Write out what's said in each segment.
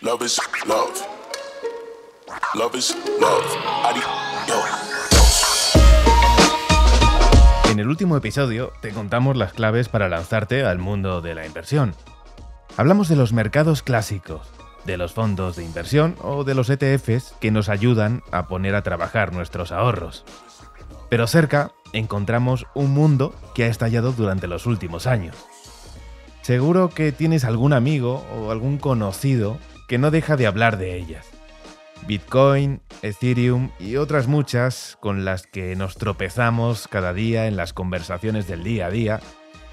Love is love. Love is love. En el último episodio te contamos las claves para lanzarte al mundo de la inversión. Hablamos de los mercados clásicos, de los fondos de inversión o de los ETFs que nos ayudan a poner a trabajar nuestros ahorros. Pero cerca encontramos un mundo que ha estallado durante los últimos años. Seguro que tienes algún amigo o algún conocido que no deja de hablar de ellas. Bitcoin, Ethereum y otras muchas con las que nos tropezamos cada día en las conversaciones del día a día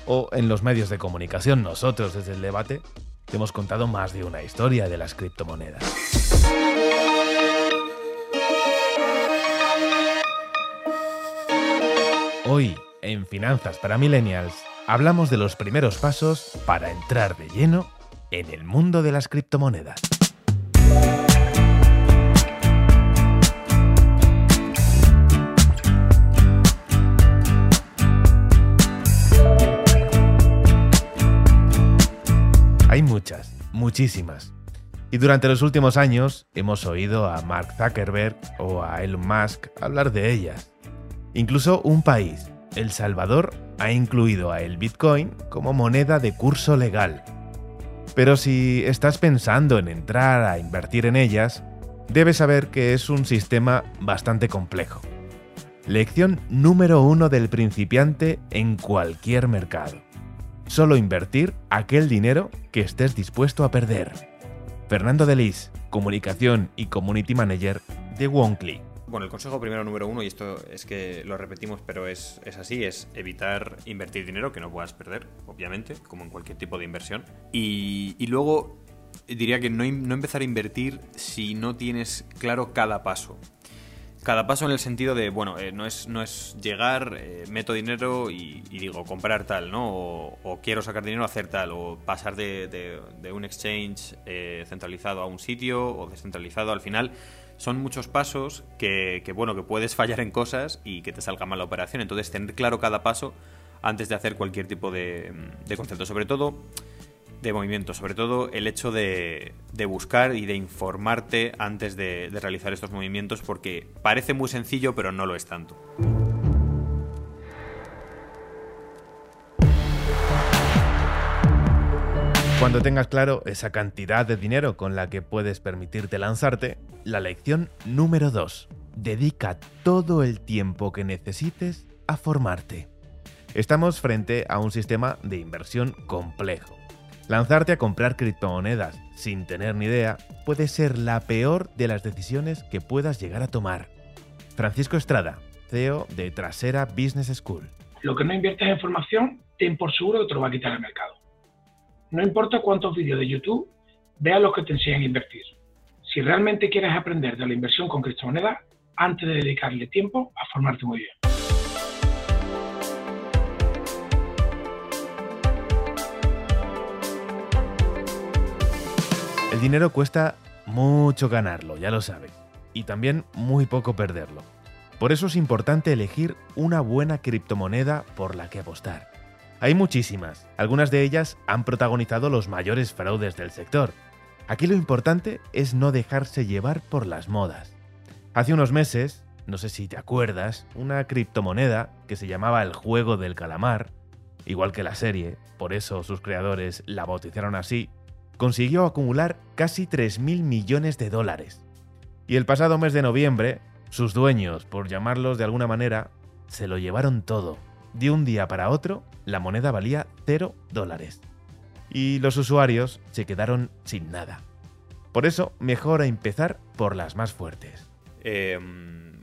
o en los medios de comunicación. Nosotros desde el debate te hemos contado más de una historia de las criptomonedas. Hoy, en Finanzas para Millennials, hablamos de los primeros pasos para entrar de lleno en el mundo de las criptomonedas. Hay muchas, muchísimas. Y durante los últimos años hemos oído a Mark Zuckerberg o a Elon Musk hablar de ellas. Incluso un país, El Salvador, ha incluido a el Bitcoin como moneda de curso legal. Pero si estás pensando en entrar a invertir en ellas, debes saber que es un sistema bastante complejo. Lección número uno del principiante en cualquier mercado. Solo invertir aquel dinero que estés dispuesto a perder. Fernando Delis, Comunicación y Community Manager de Wonkly. Bueno, el consejo primero número uno, y esto es que lo repetimos, pero es, es así, es evitar invertir dinero que no puedas perder, obviamente, como en cualquier tipo de inversión. Y, y luego diría que no, no empezar a invertir si no tienes claro cada paso cada paso en el sentido de, bueno, eh, no, es, no es llegar, eh, meto dinero y, digo, comprar tal, ¿no? O, o, quiero sacar dinero, hacer tal, o pasar de, de, un exchange eh, centralizado a un sitio o descentralizado. Al final son muchos pasos que, que, bueno, que puedes fallar en cosas y que te salga mal la operación. Entonces, tener claro cada paso antes de hacer cualquier tipo de, de concepto. Sobre todo de movimiento, sobre todo el hecho de, de buscar y de informarte antes de, de, realizar estos movimientos, porque parece muy sencillo, pero no lo es tanto. Cuando tengas claro esa cantidad de dinero con la que puedes permitirte lanzarte, la lección número 2. Dedica todo el tiempo que necesites a formarte. Estamos frente a un sistema de inversión complejo Lanzarte a comprar criptomonedas sin tener ni idea puede ser la peor de las decisiones que puedas llegar a tomar. Francisco Estrada, CEO de Trasera Business School. Lo que no inviertes en formación, ten por seguro que te lo va a quitar el mercado. No importa cuántos vídeos de YouTube veas los que te enseñan a invertir. Si realmente quieres aprender de la inversión con criptomonedas, antes de dedicarle tiempo a formarte muy bien. El dinero cuesta mucho ganarlo, ya lo sabe, y también muy poco perderlo. Por eso es importante elegir una buena criptomoneda por la que apostar. Hay muchísimas, algunas de ellas han protagonizado los mayores fraudes del sector. Aquí lo importante es no dejarse llevar por las modas. Hace unos meses, no sé si te acuerdas, una criptomoneda que se llamaba el juego del calamar, igual que la serie, por eso sus creadores la bautizaron así, consiguió acumular casi 3.000 millones de dólares. Y el pasado mes de noviembre, sus dueños, por llamarlos de alguna manera, se lo llevaron todo. De un día para otro, la moneda valía 0 dólares. Y los usuarios se quedaron sin nada. Por eso, mejor empezar por las más fuertes. Eh,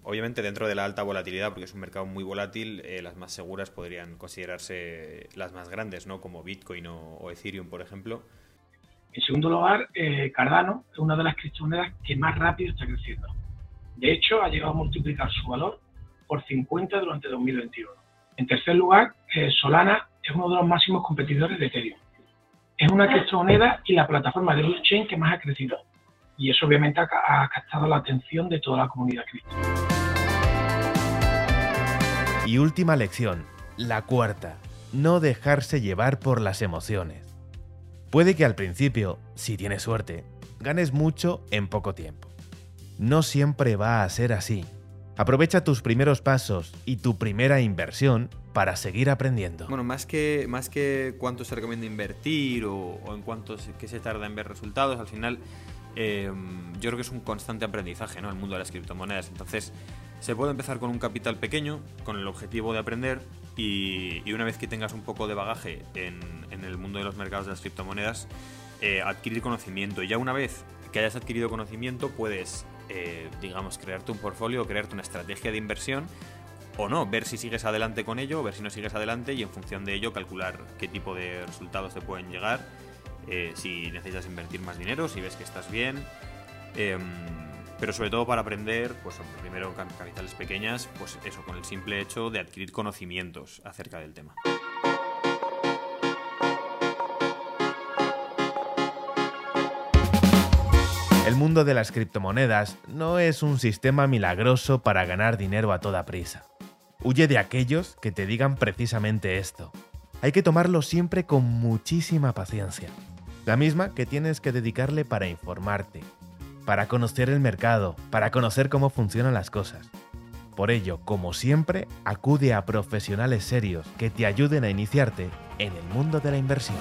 obviamente, dentro de la alta volatilidad, porque es un mercado muy volátil, eh, las más seguras podrían considerarse las más grandes, ¿no? Como Bitcoin o, o Ethereum, por ejemplo. En segundo lugar, eh, Cardano es una de las criptomonedas que más rápido está creciendo. De hecho, ha llegado a multiplicar su valor por 50 durante 2021. En tercer lugar, eh, Solana es uno de los máximos competidores de Ethereum. Es una criptomoneda y la plataforma de blockchain que más ha crecido. Y eso obviamente ha, ha captado la atención de toda la comunidad cripto. Y última lección, la cuarta, no dejarse llevar por las emociones. Puede que al principio, si tienes suerte, ganes mucho en poco tiempo. No siempre va a ser así. Aprovecha tus primeros pasos y tu primera inversión para seguir aprendiendo. Bueno, más que, más que cuánto se recomienda invertir o, en cuánto se, se tarda en ver resultados, al final em, yo creo que es un constante aprendizaje, ¿no? El mundo de las criptomonedas. Entonces, se puede empezar con un capital pequeño, con el objetivo de aprender, y, una vez que tengas un poco de bagaje en, el mundo de los mercados de las criptomonedas, eh, adquirir conocimiento. Y ya una vez que hayas adquirido conocimiento, puedes eh, digamos, crearte un portfolio, crearte una estrategia de inversión o no, ver si sigues adelante con ello, ver si no sigues adelante y en función de ello calcular qué tipo de resultados te pueden llegar, eh, si necesitas invertir más dinero, si ves que estás bien. Pero sobre todo para aprender, pues primero capitales pequeñas, pues eso, con el simple hecho de adquirir conocimientos acerca del tema. El mundo de las criptomonedas no es un sistema milagroso para ganar dinero a toda prisa. Huye de aquellos que te digan precisamente esto. Hay que tomarlo siempre con muchísima paciencia. La misma que tienes que dedicarle para informarte, para conocer el mercado, para conocer cómo funcionan las cosas. Por ello, como siempre, acude a profesionales serios que te ayuden a iniciarte en el mundo de la inversión.